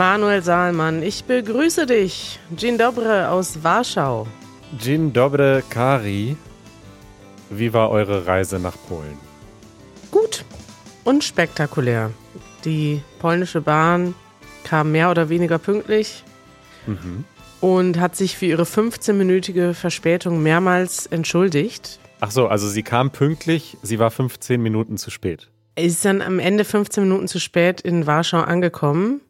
Manuel Saalmann, ich begrüße dich. Dzień dobry aus Warschau. Dzień dobry, Kari. Wie war eure Reise nach Polen? Gut und spektakulär. Die polnische Bahn kam mehr oder weniger pünktlich Mhm. und hat sich für ihre 15-minütige Verspätung mehrmals entschuldigt. Ach so, also sie kam pünktlich, sie war 15 Minuten zu spät. Ist dann am Ende 15 Minuten zu spät in Warschau angekommen.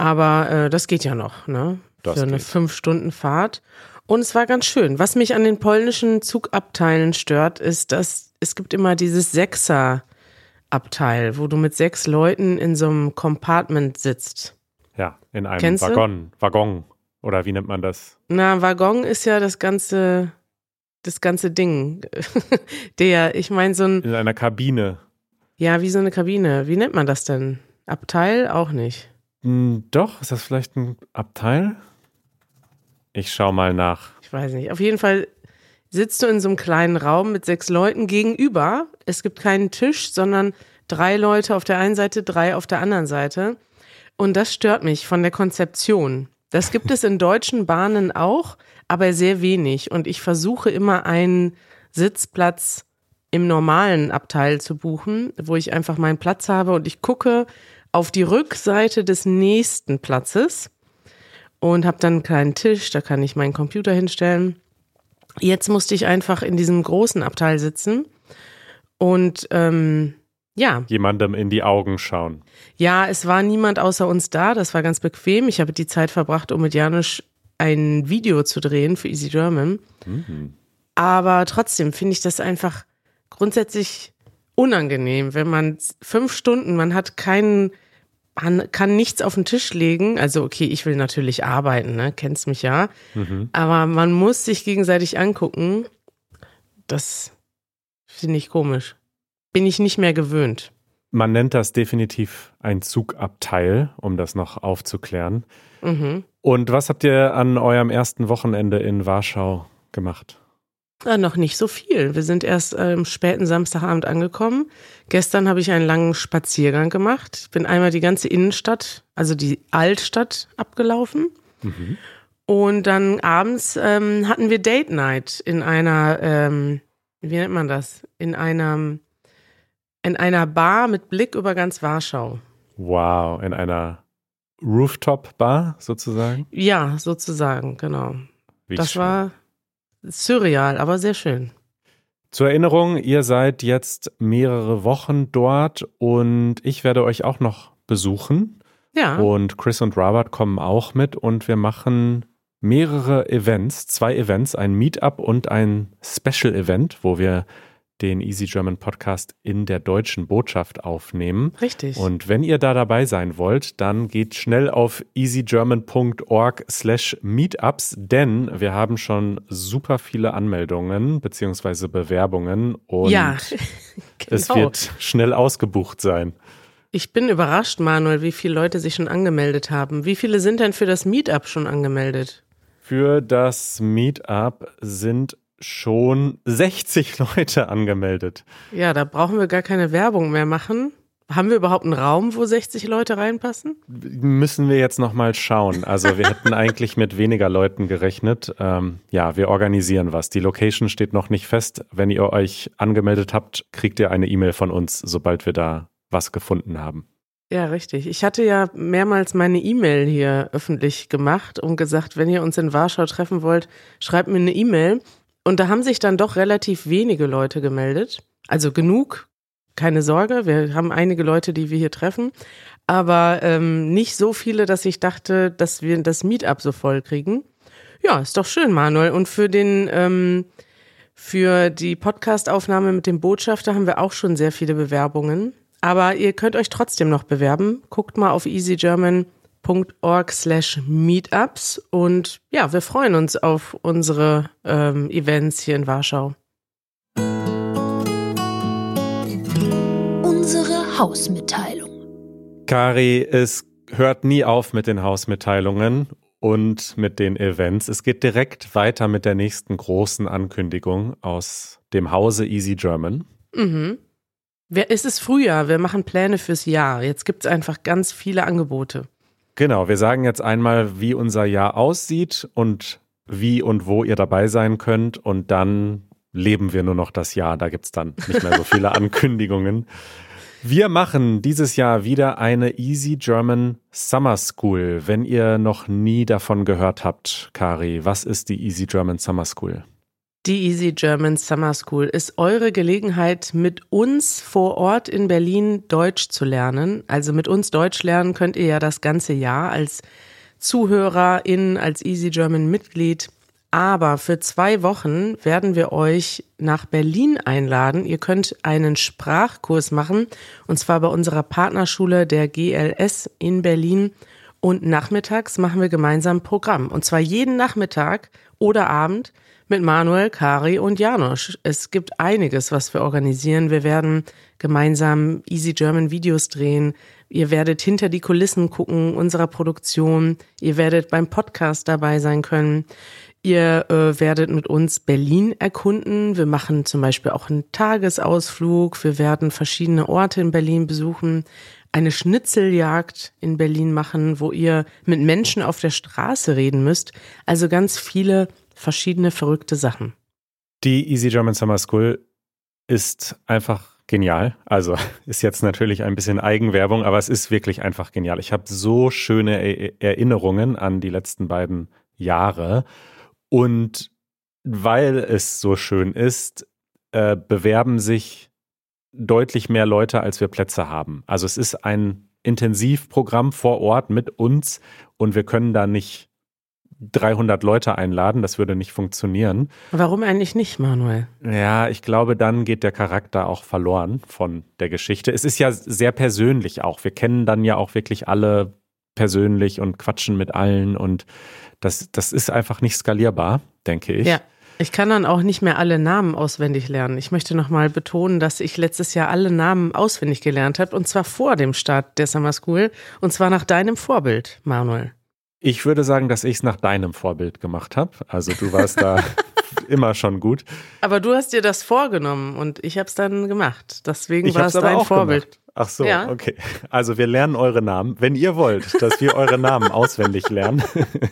Aber äh, das geht ja noch, ne? Das Für eine geht. 5-Stunden-Fahrt. Und es war ganz schön. Was mich an den polnischen Zugabteilen stört, ist, dass es gibt immer dieses Sechser-Abteil, wo du mit sechs Leuten in so einem Compartment sitzt. Ja, in einem Kennst du? Waggon. Waggon. Oder wie nennt man das? Na, Waggon ist ja das ganze, das ganze Ding. Der, ich meine, so ein, In einer Kabine. ja, wie so eine Kabine. Wie nennt man das denn? Abteil? Auch nicht. Hm, doch, ist das vielleicht ein Abteil? Ich schau mal nach. Ich weiß nicht. Auf jeden Fall sitzt du in so einem kleinen Raum mit sechs Leuten gegenüber. Es gibt keinen Tisch, sondern drei Leute auf der einen Seite, drei auf der anderen Seite. Und das stört mich von der Konzeption. Das gibt es in deutschen Bahnen auch, aber sehr wenig. Und ich versuche immer einen Sitzplatz im normalen Abteil zu buchen, wo ich einfach meinen Platz habe und ich gucke auf die Rückseite des nächsten Platzes und habe dann einen kleinen Tisch, da kann ich meinen Computer hinstellen. Jetzt musste ich einfach in diesem großen Abteil sitzen und ähm, ja, Jemandem in die Augen schauen. ja, es war niemand außer uns da, das war ganz bequem. Ich habe die Zeit verbracht, um mit Janusz ein Video zu drehen für Easy German. Aber trotzdem finde ich das einfach grundsätzlich unangenehm, wenn man fünf Stunden, man hat keinen, kann nichts auf den Tisch legen. Also okay, ich will natürlich arbeiten, ne? Kennst mich ja. Aber man muss sich gegenseitig angucken. Das finde ich komisch. Bin ich nicht mehr gewöhnt. Man nennt das definitiv ein Zugabteil, um das noch aufzuklären. Mhm. Und was habt ihr an eurem ersten Wochenende in Warschau gemacht? Ja, noch nicht so viel. Wir sind erst am späten Samstagabend angekommen. Gestern habe ich einen langen Spaziergang gemacht. Ich bin einmal die ganze Innenstadt, also die Altstadt, abgelaufen. Und dann abends ähm, hatten wir Date Night in einer, ähm, wie nennt man das? In einer, in einer Bar mit Blick über ganz Warschau. Wow, in einer Rooftop-Bar sozusagen? Ja, sozusagen, genau. Wie das schön. war surreal, aber sehr schön. Zur Erinnerung, ihr seid jetzt mehrere Wochen dort und ich werde euch auch noch besuchen. Ja. Und Chris und Robert kommen auch mit und wir machen mehrere Events, zwei Events, ein Meetup und ein Special Event, wo wir den Easy German Podcast in der deutschen Botschaft aufnehmen. Richtig. Und wenn ihr da dabei sein wollt, dann geht schnell auf easygerman.org slash meetups, denn wir haben schon super viele Anmeldungen beziehungsweise Bewerbungen und ja, es genau. wird schnell ausgebucht sein. Ich bin überrascht, Manuel, wie viele Leute sich schon angemeldet haben. Wie viele sind denn für das Meetup schon angemeldet? Für das Meetup sind schon 60 Leute angemeldet. Ja, da brauchen wir gar keine Werbung mehr machen. Haben wir überhaupt einen Raum, wo 60 Leute reinpassen? Müssen wir jetzt nochmal schauen. Also wir hätten eigentlich mit weniger Leuten gerechnet. Ähm, ja, wir organisieren was. Die Location steht noch nicht fest. Wenn ihr euch angemeldet habt, kriegt ihr eine E-Mail von uns, sobald wir da was gefunden haben. Ja, richtig. Ich hatte ja mehrmals meine E-Mail hier öffentlich gemacht und gesagt, wenn ihr uns in Warschau treffen wollt, schreibt mir eine E-Mail. Und da haben sich dann doch relativ wenige Leute gemeldet. Also genug, keine Sorge. Wir haben einige Leute, die wir hier treffen. Aber ähm, nicht so viele, dass ich dachte, dass wir das Meetup so voll kriegen. Ja, ist doch schön, Manuel. Und für den, ähm, für die Podcastaufnahme mit dem Botschafter haben wir auch schon sehr viele Bewerbungen. Aber ihr könnt euch trotzdem noch bewerben. Guckt mal auf easygerman.org slash meetups und ja, wir freuen uns auf unsere ähm, Events hier in Warschau. Unsere Hausmitteilung. Kari, es hört nie auf mit den Hausmitteilungen und mit den Events. Es geht direkt weiter mit der nächsten großen Ankündigung aus dem Hause Easy German. Mhm. Wer- Es ist Frühjahr, wir machen Pläne fürs Jahr. Jetzt gibt es einfach ganz viele Angebote. Genau, wir sagen jetzt einmal, wie unser Jahr aussieht und wie und wo ihr dabei sein könnt und dann leben wir nur noch das Jahr. Da gibt es dann nicht mehr so viele Ankündigungen. Wir machen dieses Jahr wieder eine Easy German Summer School. Wenn ihr noch nie davon gehört habt, Kari, was ist die Easy German Summer School? Die Easy German Summer School ist eure Gelegenheit, mit uns vor Ort in Berlin Deutsch zu lernen. Also mit uns Deutsch lernen könnt ihr ja das ganze Jahr als Zuhörerin, als Easy German Mitglied. Aber für zwei Wochen werden wir euch nach Berlin einladen. Ihr könnt einen Sprachkurs machen, und zwar bei unserer Partnerschule der GLS in Berlin. Und nachmittags machen wir gemeinsam Programm. Und zwar jeden Nachmittag oder Abend mit Manuel, Kari und Janosch. Es gibt einiges, was wir organisieren. Wir werden gemeinsam Easy German Videos drehen. Ihr werdet hinter die Kulissen gucken unserer Produktion. Ihr werdet beim Podcast dabei sein können. Ihr äh, werdet mit uns Berlin erkunden. Wir machen zum Beispiel auch einen Tagesausflug. Wir werden verschiedene Orte in Berlin besuchen. Eine Schnitzeljagd in Berlin machen, wo ihr mit Menschen auf der Straße reden müsst. Also ganz viele verschiedene verrückte Sachen. Die Easy German Summer School ist einfach genial. Also ist jetzt natürlich ein bisschen Eigenwerbung, aber es ist wirklich einfach genial. Ich habe so schöne Erinnerungen an die letzten beiden Jahre. Und weil es so schön ist, äh, bewerben sich deutlich mehr Leute, als wir Plätze haben. Also es ist ein Intensivprogramm vor Ort mit uns und wir können da nicht 300 Leute einladen, das würde nicht funktionieren. Warum eigentlich nicht, Manuel? Ja, ich glaube, dann geht der Charakter auch verloren von der Geschichte. Es ist ja sehr persönlich auch. Wir kennen dann ja auch wirklich alle persönlich und quatschen mit allen und das, das ist einfach nicht skalierbar, denke ich. Ja. Ich kann dann auch nicht mehr alle Namen auswendig lernen. Ich möchte nochmal betonen, dass ich letztes Jahr alle Namen auswendig gelernt habe und zwar vor dem Start der Summer School und zwar nach deinem Vorbild, Manuel. Ich würde sagen, dass ich es nach deinem Vorbild gemacht habe. Also du warst da immer schon gut. Aber du hast dir das vorgenommen und ich habe es dann gemacht. Deswegen war es dein Vorbild. Gemacht. Ach so, ja. okay. Also wir lernen eure Namen. Wenn ihr wollt, dass wir eure Namen auswendig lernen,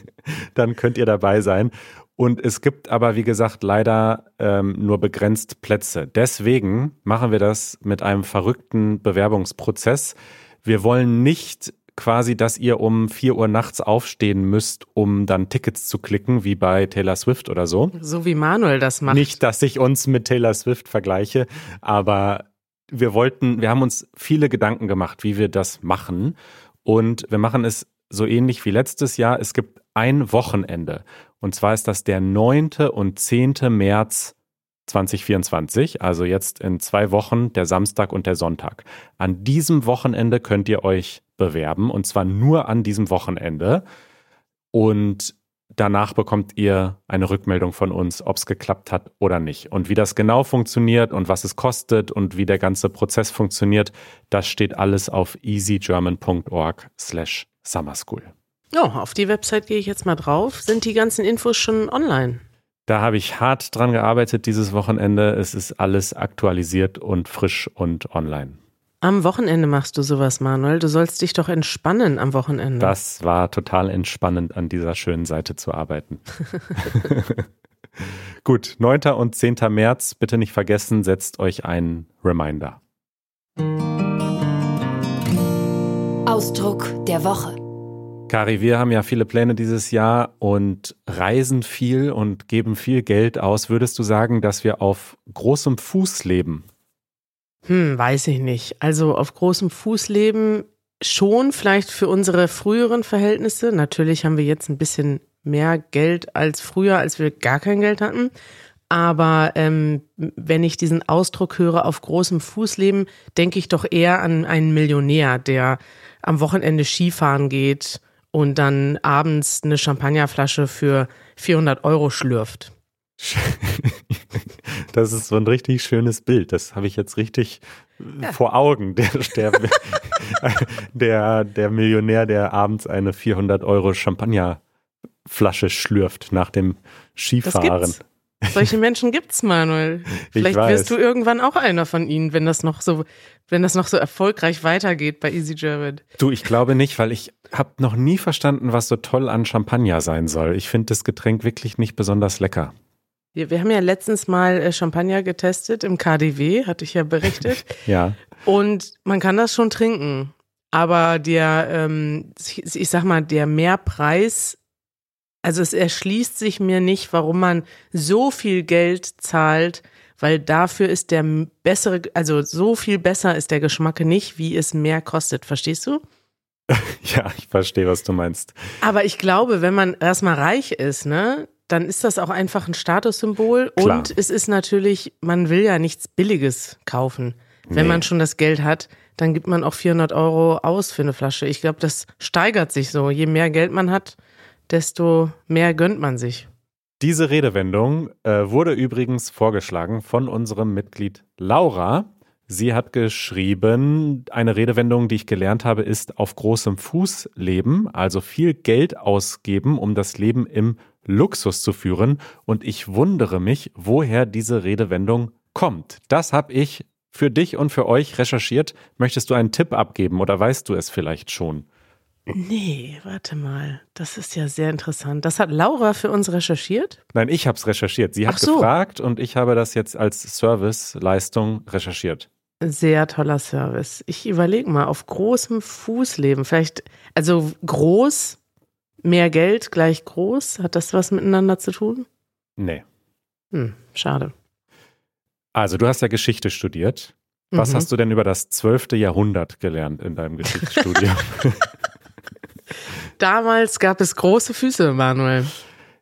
dann könnt ihr dabei sein. Und es gibt aber, wie gesagt, leider ähm, nur begrenzt Plätze. Deswegen machen wir das mit einem verrückten Bewerbungsprozess. Wir wollen nicht quasi, dass ihr um 4 Uhr nachts aufstehen müsst, um dann Tickets zu klicken, wie bei Taylor Swift oder so. So wie Manuel das macht. Nicht, dass ich uns mit Taylor Swift vergleiche, aber wir wollten, wir haben uns viele Gedanken gemacht, wie wir das machen. Und wir machen es so ähnlich wie letztes Jahr. Es gibt ein Wochenende. Und zwar ist das der 9. und 10. März 2024, also jetzt in zwei Wochen, der Samstag und der Sonntag. An diesem Wochenende könnt ihr euch bewerben und zwar nur an diesem Wochenende. Und danach bekommt ihr eine Rückmeldung von uns, ob es geklappt hat oder nicht. Und wie das genau funktioniert und was es kostet und wie der ganze Prozess funktioniert, das steht alles auf easygerman.org slash summerschool. Oh, auf die Website gehe ich jetzt mal drauf. Sind die ganzen Infos schon online? Da habe ich hart dran gearbeitet dieses Wochenende. Es ist alles aktualisiert und frisch und online. Am Wochenende machst du sowas, Manuel. Du sollst dich doch entspannen am Wochenende. Das war total entspannend, an dieser schönen Seite zu arbeiten. Gut, 9. und 10. März, bitte nicht vergessen, setzt euch einen Reminder. Ausdruck der Woche. Kari, wir haben ja viele Pläne dieses Jahr und reisen viel und geben viel Geld aus. Würdest du sagen, dass wir auf großem Fuß leben? Hm, weiß ich nicht. Also auf großem Fuß leben schon, vielleicht für unsere früheren Verhältnisse. Natürlich haben wir jetzt ein bisschen mehr Geld als früher, als wir gar kein Geld hatten. Aber ähm, wenn ich diesen Ausdruck höre, auf großem Fuß leben, denke ich doch eher an einen Millionär, der am Wochenende Skifahren geht und dann abends eine Champagnerflasche für 400 Euro schlürft. Das ist so ein richtig schönes Bild. Das habe ich jetzt richtig ja. vor Augen. Der, der, der, der, Millionär, der abends eine 400 Euro Champagnerflasche schlürft nach dem Skifahren. Solche Menschen gibt's, Manuel. Vielleicht wirst du irgendwann auch einer von ihnen, wenn das noch so, wenn das noch so erfolgreich weitergeht bei Easy German. Du, ich glaube nicht, weil ich habe noch nie verstanden, was so toll an Champagner sein soll. Ich finde das Getränk wirklich nicht besonders lecker. Wir, wir haben ja letztens mal äh, Champagner getestet im KDW, hatte ich ja berichtet. ja. Und man kann das schon trinken. Aber der, ähm, ich sag mal, der Mehrpreis also es erschließt sich mir nicht, warum man so viel Geld zahlt, weil dafür ist der bessere, also so viel besser ist der Geschmack nicht, wie es mehr kostet. Verstehst du? Ja, ich verstehe, was du meinst. Aber ich glaube, wenn man erstmal reich ist, ne, dann ist das auch einfach ein Statussymbol. Klar. Und es ist natürlich, man will ja nichts Billiges kaufen. Wenn nee. man schon das Geld hat, dann gibt man auch 400 Euro aus für eine Flasche. Ich glaube, das steigert sich so. Je mehr Geld man hat, desto mehr gönnt man sich. Diese Redewendung äh, wurde übrigens vorgeschlagen von unserem Mitglied Laura. Sie hat geschrieben, eine Redewendung, die ich gelernt habe, ist auf großem Fuß leben, also viel Geld ausgeben, um das Leben im Luxus zu führen. Und ich wundere mich, woher diese Redewendung kommt. Das habe ich für dich und für euch recherchiert. Möchtest du einen Tipp abgeben oder weißt du es vielleicht schon? Nee, warte mal. Das ist ja sehr interessant. Das hat Laura für uns recherchiert? Nein, ich habe es recherchiert. Sie hat so. gefragt und ich habe das jetzt als Serviceleistung recherchiert. Sehr toller Service. Ich überlege mal, auf großem Fuß leben. Vielleicht, also groß, mehr Geld gleich groß. Hat das was miteinander zu tun? Nee. Hm, schade. Also, du hast ja Geschichte studiert. Was mhm. hast du denn über das 12. Jahrhundert gelernt in deinem Geschichtsstudium? Damals gab es große Füße, Manuel.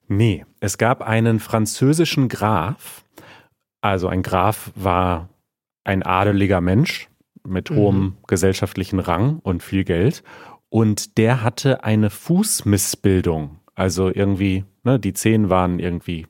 Nee, es gab einen französischen Graf. Also ein Graf war ein adeliger Mensch mit mhm. hohem gesellschaftlichen Rang und viel Geld. Und der hatte eine Fußmissbildung. Also irgendwie, ne, die Zehen waren irgendwie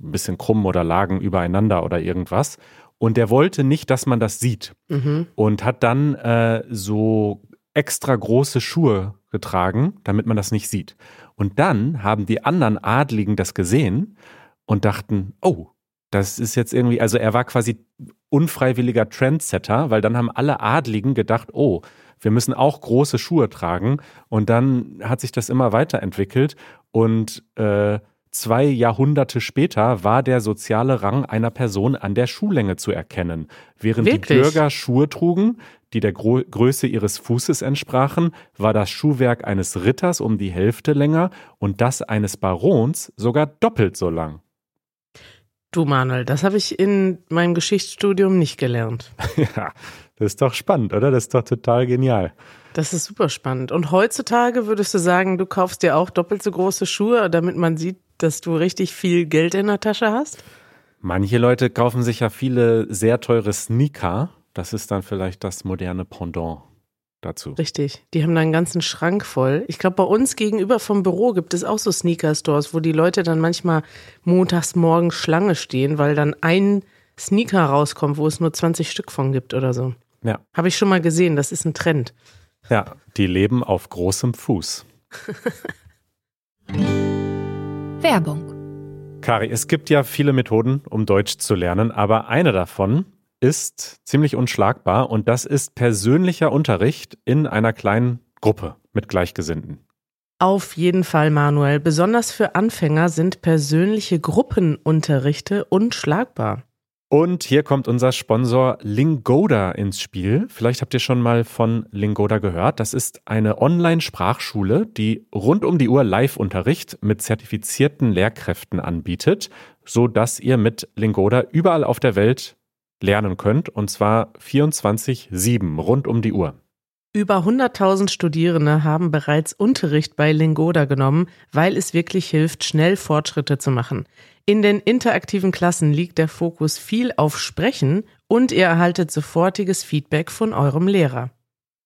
ein bisschen krumm oder lagen übereinander oder irgendwas. Und der wollte nicht, dass man das sieht. Mhm. Und hat dann äh, so extra große Schuhe getragen, damit man das nicht sieht. Und dann haben die anderen Adligen das gesehen und dachten, oh, das ist jetzt irgendwie, also er war quasi unfreiwilliger Trendsetter, weil dann haben alle Adligen gedacht, oh, wir müssen auch große Schuhe tragen. Und dann hat sich das immer weiterentwickelt und äh, zwei Jahrhunderte später war der soziale Rang einer Person an der Schuhlänge zu erkennen. Während Wirklich? die Bürger Schuhe trugen, die der Gro Größe ihres Fußes entsprachen, war das Schuhwerk eines Ritters um die Hälfte länger und das eines Barons sogar doppelt so lang. Du Manuel, das habe ich in meinem Geschichtsstudium nicht gelernt. ja, das ist doch spannend, oder? Das ist doch total genial. Das ist super spannend. Und heutzutage würdest du sagen, du kaufst dir auch doppelt so große Schuhe, damit man sieht, dass du richtig viel Geld in der Tasche hast? Manche Leute kaufen sich ja viele sehr teure Sneaker das ist dann vielleicht das moderne Pendant dazu. Richtig. Die haben da einen ganzen Schrank voll. Ich glaube, bei uns gegenüber vom Büro gibt es auch so Sneaker-Stores, wo die Leute dann manchmal montags morgen Schlange stehen, weil dann ein Sneaker rauskommt, wo es nur 20 Stück von gibt oder so. Ja. Habe ich schon mal gesehen, das ist ein Trend. Ja, die leben auf großem Fuß. Werbung. Kari, es gibt ja viele Methoden, um Deutsch zu lernen, aber eine davon ist ziemlich unschlagbar und das ist persönlicher Unterricht in einer kleinen Gruppe mit Gleichgesinnten. Auf jeden Fall, Manuel. Besonders für Anfänger sind persönliche Gruppenunterrichte unschlagbar. Und hier kommt unser Sponsor Lingoda ins Spiel. Vielleicht habt ihr schon mal von Lingoda gehört. Das ist eine Online-Sprachschule, die rund um die Uhr Live-Unterricht mit zertifizierten Lehrkräften anbietet, so dass ihr mit Lingoda überall auf der Welt lernen könnt, und zwar 24-7, rund um die Uhr. Über 100.000 Studierende haben bereits Unterricht bei Lingoda genommen, weil es wirklich hilft, schnell Fortschritte zu machen. In den interaktiven Klassen liegt der Fokus viel auf Sprechen und ihr erhaltet sofortiges Feedback von eurem Lehrer.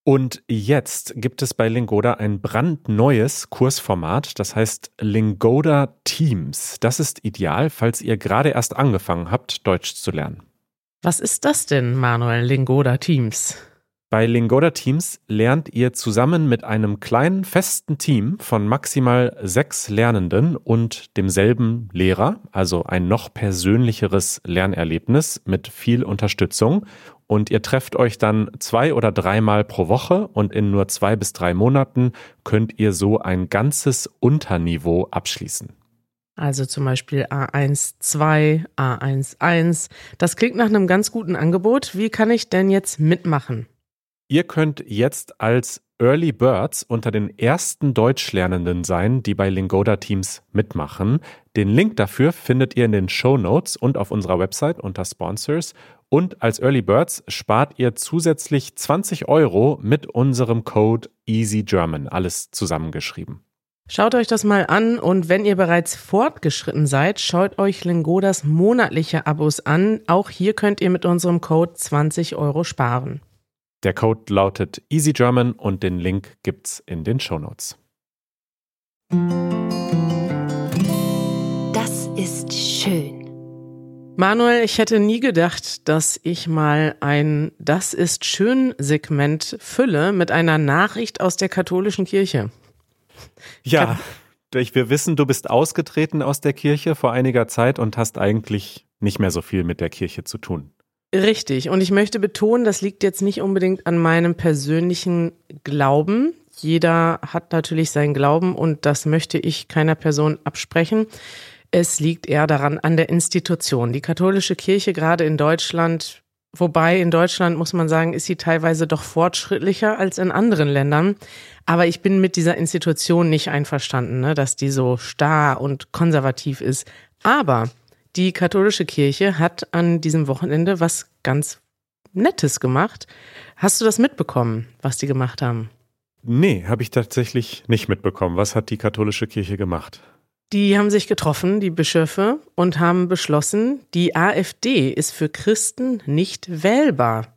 Und jetzt gibt es bei Lingoda ein brandneues Kursformat, das heißt Lingoda Teams. Das ist ideal, falls ihr gerade erst angefangen habt, Deutsch zu lernen. Was ist das denn, Manuel Lingoda Teams? Bei Lingoda Teams lernt ihr zusammen mit einem kleinen festen Team von maximal sechs Lernenden und demselben Lehrer, also ein noch persönlicheres Lernerlebnis mit viel Unterstützung. Und ihr trefft euch dann zwei oder dreimal pro Woche und in nur zwei bis drei Monaten könnt ihr so ein ganzes Unterniveau abschließen. Also zum Beispiel A12, A11. Das klingt nach einem ganz guten Angebot. Wie kann ich denn jetzt mitmachen? Ihr könnt jetzt als Early Birds unter den ersten Deutschlernenden sein, die bei Lingoda Teams mitmachen. Den Link dafür findet ihr in den Show Notes und auf unserer Website unter Sponsors. Und als Early Birds spart ihr zusätzlich 20 Euro mit unserem Code EasyGerman. Alles zusammengeschrieben. Schaut euch das mal an und wenn ihr bereits fortgeschritten seid, schaut euch Lingodas monatliche Abos an. Auch hier könnt ihr mit unserem Code 20 Euro sparen. Der Code lautet EasyGerman und den Link gibt's in den Shownotes. Das ist schön. Manuel, ich hätte nie gedacht, dass ich mal ein Das ist schön Segment fülle mit einer Nachricht aus der katholischen Kirche. Ja, wir wissen, du bist ausgetreten aus der Kirche vor einiger Zeit und hast eigentlich nicht mehr so viel mit der Kirche zu tun. Richtig. Und ich möchte betonen, das liegt jetzt nicht unbedingt an meinem persönlichen Glauben. Jeder hat natürlich seinen Glauben und das möchte ich keiner Person absprechen. Es liegt eher daran an der Institution. Die katholische Kirche gerade in Deutschland, wobei in Deutschland muss man sagen, ist sie teilweise doch fortschrittlicher als in anderen Ländern. Aber ich bin mit dieser Institution nicht einverstanden, ne, dass die so starr und konservativ ist. Aber die katholische Kirche hat an diesem Wochenende was ganz Nettes gemacht. Hast du das mitbekommen, was die gemacht haben? Nee, habe ich tatsächlich nicht mitbekommen. Was hat die katholische Kirche gemacht? Die haben sich getroffen, die Bischöfe, und haben beschlossen, die AfD ist für Christen nicht wählbar.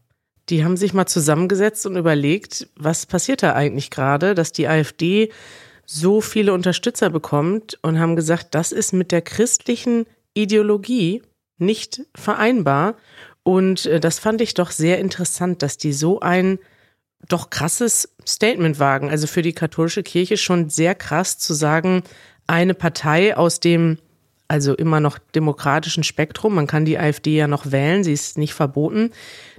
Die haben sich mal zusammengesetzt und überlegt, was passiert da eigentlich gerade, dass die AfD so viele Unterstützer bekommt und haben gesagt, das ist mit der christlichen Ideologie nicht vereinbar. Und äh, das fand ich doch sehr interessant, dass die so ein doch krasses Statement wagen. Also für die katholische Kirche schon sehr krass zu sagen, eine Partei aus dem also immer noch demokratischen Spektrum, man kann die AfD ja noch wählen, sie ist nicht verboten,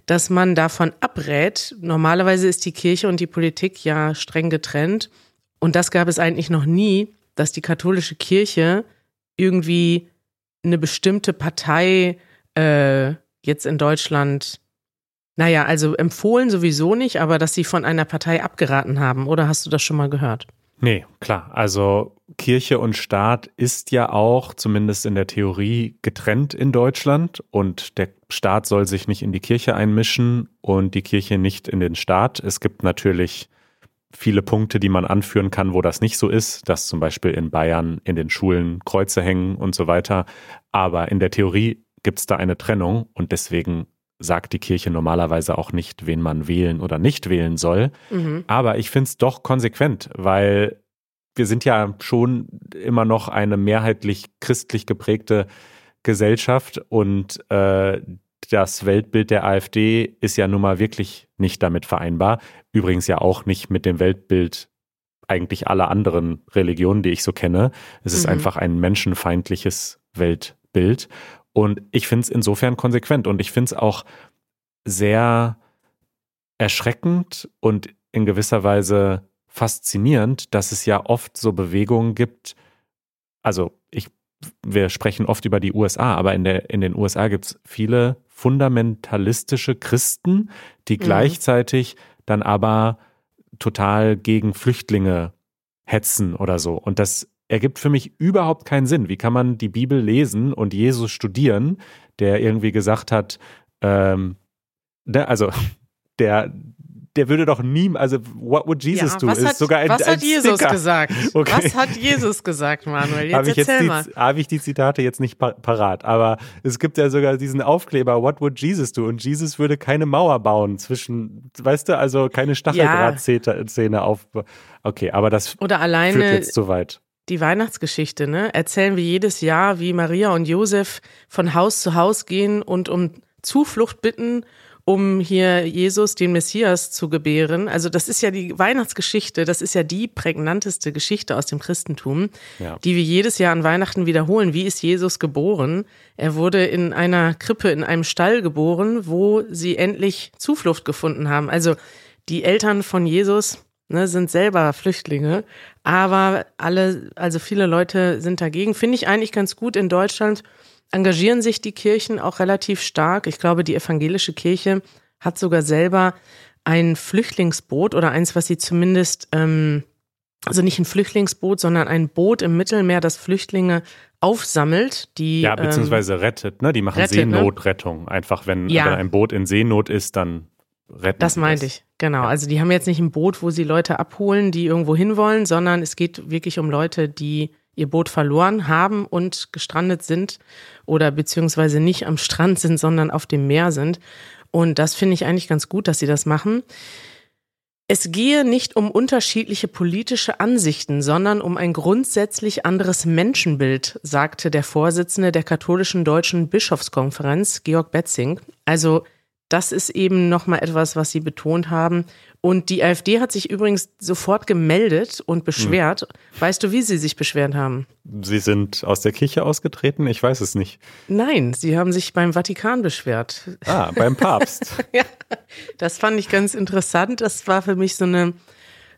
dass man davon abrät. Normalerweise ist die Kirche und die Politik ja streng getrennt. Und das gab es eigentlich noch nie, dass die katholische Kirche irgendwie eine bestimmte Partei äh, jetzt in Deutschland, naja, also empfohlen sowieso nicht, aber dass sie von einer Partei abgeraten haben, oder hast du das schon mal gehört? Nee, klar. Also Kirche und Staat ist ja auch, zumindest in der Theorie, getrennt in Deutschland und der Staat soll sich nicht in die Kirche einmischen und die Kirche nicht in den Staat. Es gibt natürlich viele Punkte, die man anführen kann, wo das nicht so ist, dass zum Beispiel in Bayern in den Schulen Kreuze hängen und so weiter. Aber in der Theorie gibt es da eine Trennung und deswegen sagt die Kirche normalerweise auch nicht, wen man wählen oder nicht wählen soll. Mhm. Aber ich finde es doch konsequent, weil wir sind ja schon immer noch eine mehrheitlich christlich geprägte Gesellschaft und äh, das Weltbild der AfD ist ja nun mal wirklich nicht damit vereinbar. Übrigens ja auch nicht mit dem Weltbild eigentlich aller anderen Religionen, die ich so kenne. Es ist mhm. einfach ein menschenfeindliches Weltbild. Und ich finde es insofern konsequent und ich finde es auch sehr erschreckend und in gewisser Weise faszinierend, dass es ja oft so Bewegungen gibt. Also ich, wir sprechen oft über die USA, aber in, der, in den USA gibt es viele fundamentalistische Christen, die mhm. gleichzeitig dann aber total gegen Flüchtlinge hetzen oder so. Und das ergibt für mich überhaupt keinen Sinn. Wie kann man die Bibel lesen und Jesus studieren, der irgendwie gesagt hat, ähm, der, also der, der würde doch nie, also what would Jesus ja, do? Was, hat, sogar ein, was ein hat Jesus gesagt? Okay. Was hat Jesus gesagt, Manuel? Jetzt habe ich, erzähl jetzt die, hab ich die Zitate jetzt nicht parat, aber es gibt ja sogar diesen Aufkleber, what would Jesus do? Und Jesus würde keine Mauer bauen zwischen, weißt du, also keine Stacheldrahtzähne auf. Okay, aber das Oder alleine führt jetzt zu weit die Weihnachtsgeschichte, ne? Erzählen wir jedes Jahr, wie Maria und Josef von Haus zu Haus gehen und um Zuflucht bitten um hier Jesus, den Messias, zu gebären. Also das ist ja die Weihnachtsgeschichte, das ist ja die prägnanteste Geschichte aus dem Christentum, ja. die wir jedes Jahr an Weihnachten wiederholen. Wie ist Jesus geboren? Er wurde in einer Krippe, in einem Stall geboren, wo sie endlich Zuflucht gefunden haben. Also die Eltern von Jesus ne, sind selber Flüchtlinge, aber alle, also viele Leute sind dagegen. Finde ich eigentlich ganz gut in Deutschland engagieren sich die Kirchen auch relativ stark. Ich glaube, die evangelische Kirche hat sogar selber ein Flüchtlingsboot oder eins, was sie zumindest, ähm, also nicht ein Flüchtlingsboot, sondern ein Boot im Mittelmeer, das Flüchtlinge aufsammelt, die. Ja, beziehungsweise ähm, rettet, ne? Die machen rettet, ne? Seenotrettung. Ne? Einfach, wenn, ja. wenn ein Boot in Seenot ist, dann retten Das meinte ich, genau. Ja. Also die haben jetzt nicht ein Boot, wo sie Leute abholen, die irgendwo hinwollen, sondern es geht wirklich um Leute, die ihr Boot verloren haben und gestrandet sind oder beziehungsweise nicht am Strand sind, sondern auf dem Meer sind. Und das finde ich eigentlich ganz gut, dass sie das machen. Es gehe nicht um unterschiedliche politische Ansichten, sondern um ein grundsätzlich anderes Menschenbild, sagte der Vorsitzende der katholischen deutschen Bischofskonferenz, Georg Betzing. Also das ist eben nochmal etwas, was Sie betont haben. Und die AfD hat sich übrigens sofort gemeldet und beschwert. Hm. Weißt du, wie sie sich beschwert haben? Sie sind aus der Kirche ausgetreten? Ich weiß es nicht. Nein, sie haben sich beim Vatikan beschwert. Ah, beim Papst. ja, das fand ich ganz interessant. Das war für mich so eine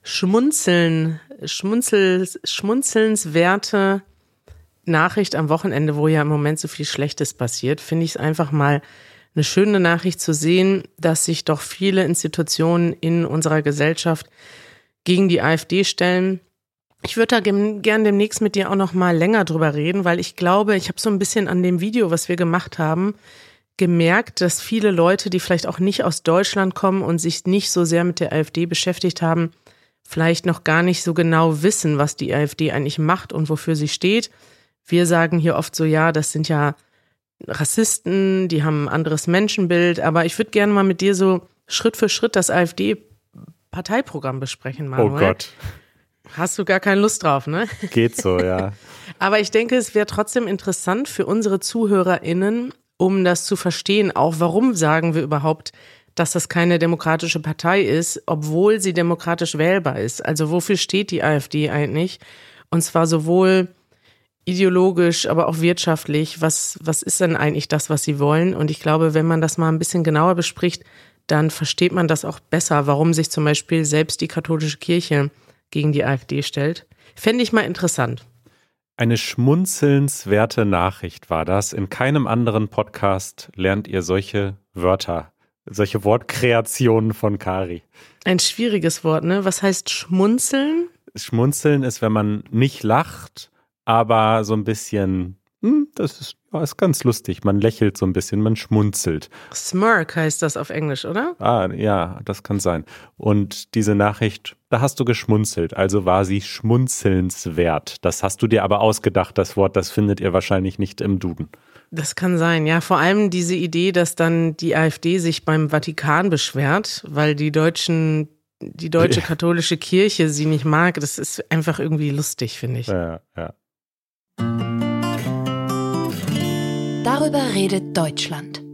Schmunzeln, Schmunzel, schmunzelnswerte Nachricht am Wochenende, wo ja im Moment so viel Schlechtes passiert. Finde ich es einfach mal eine schöne Nachricht zu sehen, dass sich doch viele Institutionen in unserer Gesellschaft gegen die AfD stellen. Ich würde da gern demnächst mit dir auch noch mal länger drüber reden, weil ich glaube, ich habe so ein bisschen an dem Video, was wir gemacht haben, gemerkt, dass viele Leute, die vielleicht auch nicht aus Deutschland kommen und sich nicht so sehr mit der AfD beschäftigt haben, vielleicht noch gar nicht so genau wissen, was die AfD eigentlich macht und wofür sie steht. Wir sagen hier oft so, ja, das sind ja Rassisten, die haben ein anderes Menschenbild, aber ich würde gerne mal mit dir so Schritt für Schritt das AfD-Parteiprogramm besprechen, Manuel. Oh Gott. Hast du gar keine Lust drauf, ne? Geht so, ja. aber ich denke, es wäre trotzdem interessant für unsere ZuhörerInnen, um das zu verstehen, auch warum sagen wir überhaupt, dass das keine demokratische Partei ist, obwohl sie demokratisch wählbar ist. Also wofür steht die AfD eigentlich? Und zwar sowohl ideologisch, aber auch wirtschaftlich, was, was ist denn eigentlich das, was sie wollen? Und ich glaube, wenn man das mal ein bisschen genauer bespricht, dann versteht man das auch besser, warum sich zum Beispiel selbst die katholische Kirche gegen die AfD stellt. Fände ich mal interessant. Eine schmunzelnswerte Nachricht war das. In keinem anderen Podcast lernt ihr solche Wörter, solche Wortkreationen von Kari. Ein schwieriges Wort, ne? Was heißt schmunzeln? Schmunzeln ist, wenn man nicht lacht, aber so ein bisschen, hm, das ist, ist ganz lustig. Man lächelt so ein bisschen, man schmunzelt. Smirk heißt das auf Englisch, oder? Ah, ja, das kann sein. Und diese Nachricht, da hast du geschmunzelt, also war sie schmunzelnswert. Das hast du dir aber ausgedacht, das Wort, das findet ihr wahrscheinlich nicht im Duden. Das kann sein, ja. Vor allem diese Idee, dass dann die AfD sich beim Vatikan beschwert, weil die deutschen die deutsche katholische Kirche sie nicht mag, das ist einfach irgendwie lustig, finde ich. Ja, ja. Darüber redet Deutschland.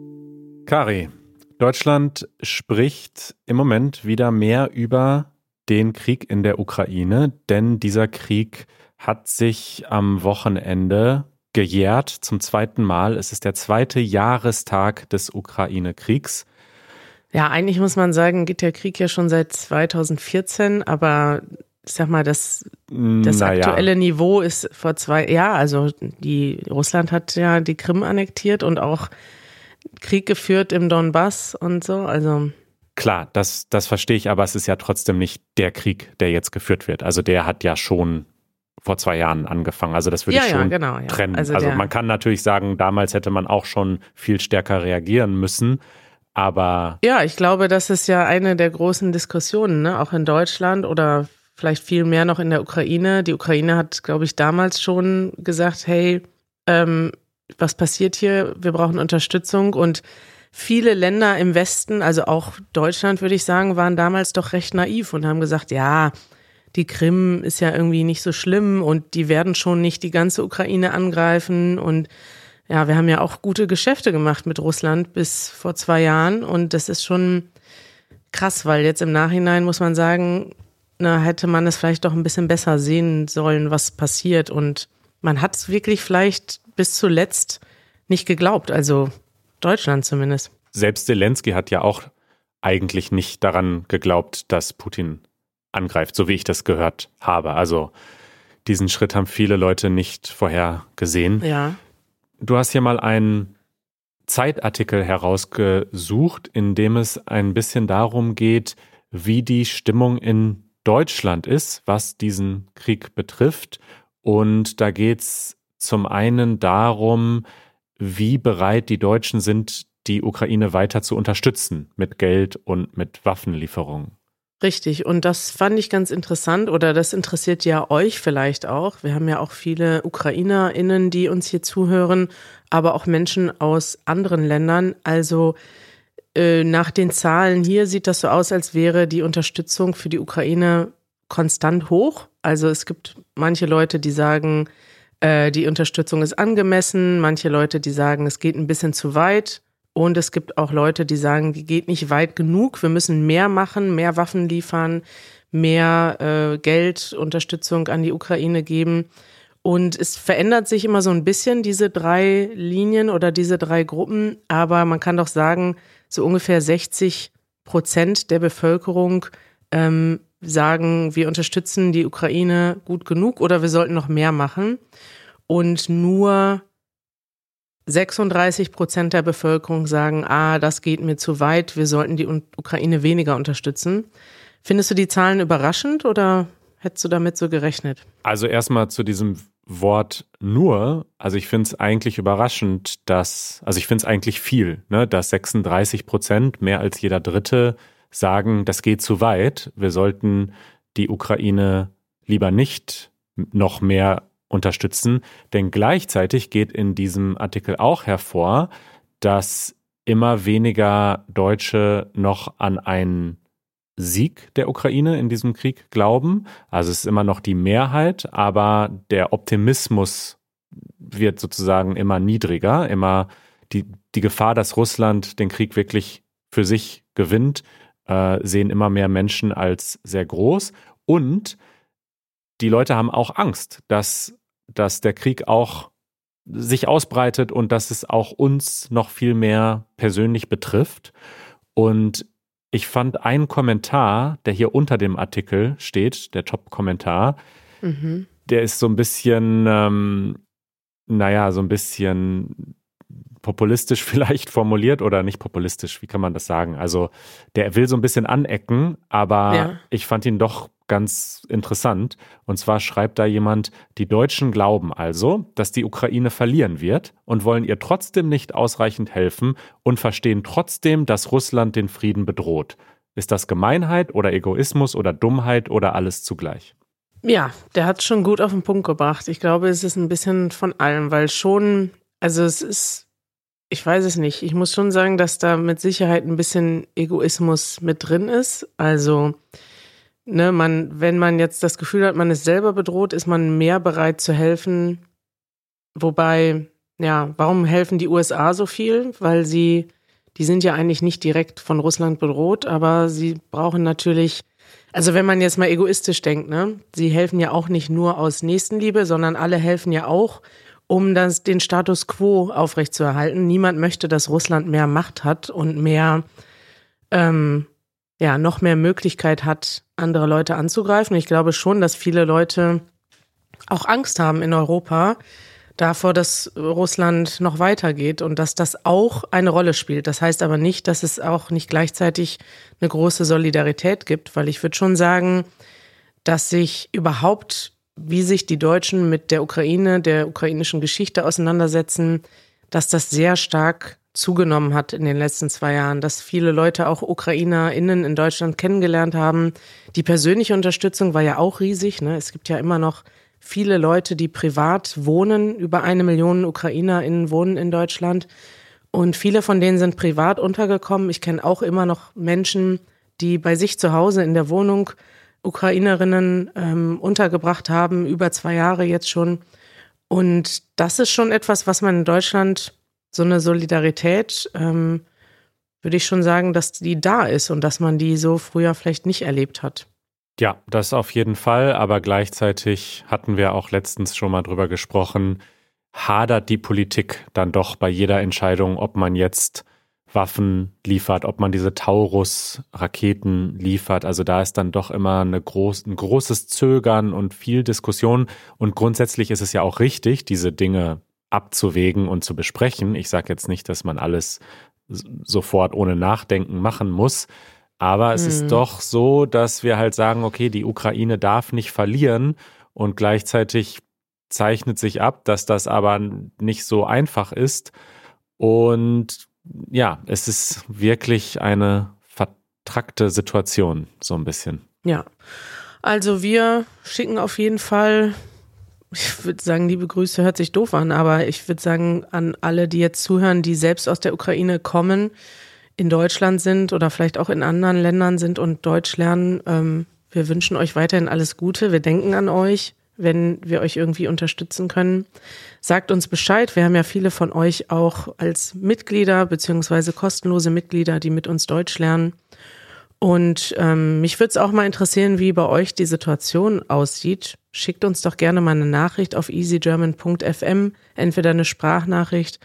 Kari, Deutschland spricht im Moment wieder mehr über den Krieg in der Ukraine, denn dieser Krieg hat sich am Wochenende gejährt zum zweiten Mal. Es ist der zweite Jahrestag des Ukraine-Kriegs. Ja, eigentlich muss man sagen, geht der Krieg ja schon seit 2014, aber ich sag mal, das, das naja. aktuelle Niveau ist vor zwei, ja, also die, Russland hat ja die Krim annektiert und auch Krieg geführt im Donbass und so, also. Klar, das, das verstehe ich, aber es ist ja trotzdem nicht der Krieg, der jetzt geführt wird. Also der hat ja schon vor zwei Jahren angefangen. Also das würde ja, ich schon ja, genau, ja. trennen. Also, also man kann natürlich sagen, damals hätte man auch schon viel stärker reagieren müssen. Aber ja, ich glaube, das ist ja eine der großen Diskussionen, ne? auch in Deutschland oder vielleicht viel mehr noch in der Ukraine. Die Ukraine hat, glaube ich, damals schon gesagt, hey, ähm, was passiert hier? Wir brauchen Unterstützung und viele Länder im Westen, also auch Deutschland, würde ich sagen, waren damals doch recht naiv und haben gesagt, ja, die Krim ist ja irgendwie nicht so schlimm und die werden schon nicht die ganze Ukraine angreifen und ja, wir haben ja auch gute Geschäfte gemacht mit Russland bis vor zwei Jahren und das ist schon krass, weil jetzt im Nachhinein muss man sagen, na, hätte man es vielleicht doch ein bisschen besser sehen sollen, was passiert und man hat es wirklich vielleicht bis zuletzt nicht geglaubt, also Deutschland zumindest. Selbst Zelensky hat ja auch eigentlich nicht daran geglaubt, dass Putin angreift, so wie ich das gehört habe. Also diesen Schritt haben viele Leute nicht vorher gesehen. Ja. Du hast hier mal einen Zeitartikel herausgesucht, in dem es ein bisschen darum geht, wie die Stimmung in Deutschland ist, was diesen Krieg betrifft. Und da geht es zum einen darum, wie bereit die Deutschen sind, die Ukraine weiter zu unterstützen mit Geld und mit Waffenlieferungen. Richtig, und das fand ich ganz interessant oder das interessiert ja euch vielleicht auch. Wir haben ja auch viele UkrainerInnen, die uns hier zuhören, aber auch Menschen aus anderen Ländern. Also äh, nach den Zahlen hier sieht das so aus, als wäre die Unterstützung für die Ukraine konstant hoch. Also es gibt manche Leute, die sagen, äh, die Unterstützung ist angemessen, manche Leute, die sagen, es geht ein bisschen zu weit. Und es gibt auch Leute, die sagen, die geht nicht weit genug. Wir müssen mehr machen, mehr Waffen liefern, mehr äh, Geld, Unterstützung an die Ukraine geben. Und es verändert sich immer so ein bisschen, diese drei Linien oder diese drei Gruppen. Aber man kann doch sagen, so ungefähr 60 Prozent der Bevölkerung ähm, sagen, wir unterstützen die Ukraine gut genug oder wir sollten noch mehr machen. Und nur 36 Prozent der Bevölkerung sagen, ah, das geht mir zu weit, wir sollten die Ukraine weniger unterstützen. Findest du die Zahlen überraschend oder hättest du damit so gerechnet? Also erstmal zu diesem Wort nur. Also ich finde es eigentlich überraschend, dass, also ich finde es eigentlich viel, ne, dass 36 Prozent, mehr als jeder Dritte, sagen, das geht zu weit. Wir sollten die Ukraine lieber nicht noch mehr unterstützen. Denn gleichzeitig geht in diesem Artikel auch hervor, dass immer weniger Deutsche noch an einen Sieg der Ukraine in diesem Krieg glauben. Also es ist immer noch die Mehrheit, aber der Optimismus wird sozusagen immer niedriger, immer die, die Gefahr, dass Russland den Krieg wirklich für sich gewinnt, äh, sehen immer mehr Menschen als sehr groß. Und die Leute haben auch Angst, dass dass der Krieg auch sich ausbreitet und dass es auch uns noch viel mehr persönlich betrifft. Und ich fand einen Kommentar, der hier unter dem Artikel steht, der Top-Kommentar, mhm. der ist so ein bisschen, ähm, naja, so ein bisschen populistisch vielleicht formuliert oder nicht populistisch, wie kann man das sagen? Also der will so ein bisschen anecken, aber ja. ich fand ihn doch ganz interessant. Und zwar schreibt da jemand, die Deutschen glauben also, dass die Ukraine verlieren wird und wollen ihr trotzdem nicht ausreichend helfen und verstehen trotzdem, dass Russland den Frieden bedroht. Ist das Gemeinheit oder Egoismus oder Dummheit oder alles zugleich? Ja, der hat schon gut auf den Punkt gebracht. Ich glaube, es ist ein bisschen von allem, weil schon, also es ist, ich weiß es nicht. Ich muss schon sagen, dass da mit Sicherheit ein bisschen Egoismus mit drin ist. Also, ne, man, wenn man jetzt das Gefühl hat, man ist selber bedroht, ist man mehr bereit zu helfen. Wobei, ja, warum helfen die USA so viel? Weil sie, die sind ja eigentlich nicht direkt von Russland bedroht, aber sie brauchen natürlich, also wenn man jetzt mal egoistisch denkt, ne, sie helfen ja auch nicht nur aus Nächstenliebe, sondern alle helfen ja auch, um das, den Status quo aufrechtzuerhalten. Niemand möchte, dass Russland mehr Macht hat und mehr, ähm, ja, noch mehr Möglichkeit hat, andere Leute anzugreifen. Ich glaube schon, dass viele Leute auch Angst haben in Europa davor, dass Russland noch weitergeht und dass das auch eine Rolle spielt. Das heißt aber nicht, dass es auch nicht gleichzeitig eine große Solidarität gibt, weil ich würde schon sagen, dass sich überhaupt, wie sich die Deutschen mit der Ukraine, der ukrainischen Geschichte auseinandersetzen, dass das sehr stark zugenommen hat in den letzten zwei Jahren, dass viele Leute auch UkrainerInnen in Deutschland kennengelernt haben. Die persönliche Unterstützung war ja auch riesig. Ne? Es gibt ja immer noch viele Leute, die privat wohnen. Über eine Million UkrainerInnen wohnen in Deutschland. Und viele von denen sind privat untergekommen. Ich kenne auch immer noch Menschen, die bei sich zu Hause in der Wohnung Ukrainerinnen ähm, untergebracht haben, über zwei Jahre jetzt schon. Und das ist schon etwas, was man in Deutschland, so eine Solidarität, ähm, würde ich schon sagen, dass die da ist und dass man die so früher vielleicht nicht erlebt hat. Ja, das auf jeden Fall, aber gleichzeitig hatten wir auch letztens schon mal drüber gesprochen, hadert die Politik dann doch bei jeder Entscheidung, ob man jetzt Waffen liefert, ob man diese Taurus-Raketen liefert. Also da ist dann doch immer groß, ein großes Zögern und viel Diskussion. Und grundsätzlich ist es ja auch richtig, diese Dinge abzuwägen und zu besprechen. Ich sage jetzt nicht, dass man alles sofort ohne Nachdenken machen muss. Aber es hm. ist mhm. doch so, dass wir halt sagen, okay, die Ukraine darf nicht verlieren und gleichzeitig zeichnet sich ab, dass das aber nicht so einfach ist. Und ja, es ist wirklich eine vertrackte Situation, so ein bisschen. Ja. Also wir schicken auf jeden Fall, ich würde sagen, liebe Grüße hört sich doof an, aber ich würde sagen, an alle, die jetzt zuhören, die selbst aus der Ukraine kommen, in Deutschland sind oder vielleicht auch in anderen Ländern sind und Deutsch lernen, ähm, wir wünschen euch weiterhin alles Gute. Wir denken an euch wenn wir euch irgendwie unterstützen können. Sagt uns Bescheid. Wir haben ja viele von euch auch als Mitglieder beziehungsweise kostenlose Mitglieder, die mit uns Deutsch lernen. Und ähm, mich würde es auch mal interessieren, wie bei euch die Situation aussieht. Schickt uns doch gerne mal eine Nachricht auf easygerman.fm, entweder eine Sprachnachricht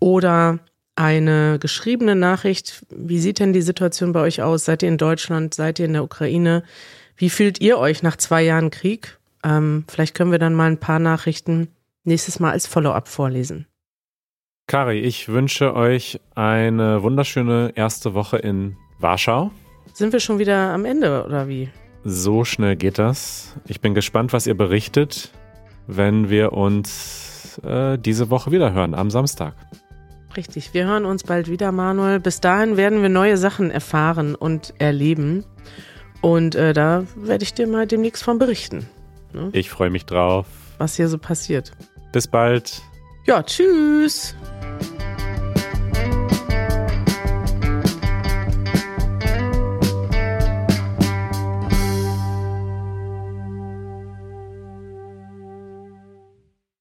oder eine geschriebene Nachricht. Wie sieht denn die Situation bei euch aus? Seid ihr in Deutschland? Seid ihr in der Ukraine? Wie fühlt ihr euch nach zwei Jahren Krieg? Ähm, vielleicht können wir dann mal ein paar Nachrichten nächstes Mal als Follow-up vorlesen. Kari, ich wünsche euch eine wunderschöne erste Woche in Warschau. Sind wir schon wieder am Ende oder wie? So schnell geht das. Ich bin gespannt, was ihr berichtet, wenn wir uns äh, diese Woche wieder hören, am Samstag. Richtig, wir hören uns bald wieder, Manuel. Bis dahin werden wir neue Sachen erfahren und erleben. Und äh, da werde ich dir mal demnächst von berichten. Ne? Ich freue mich drauf. Was hier so passiert. Bis bald. Ja, tschüss.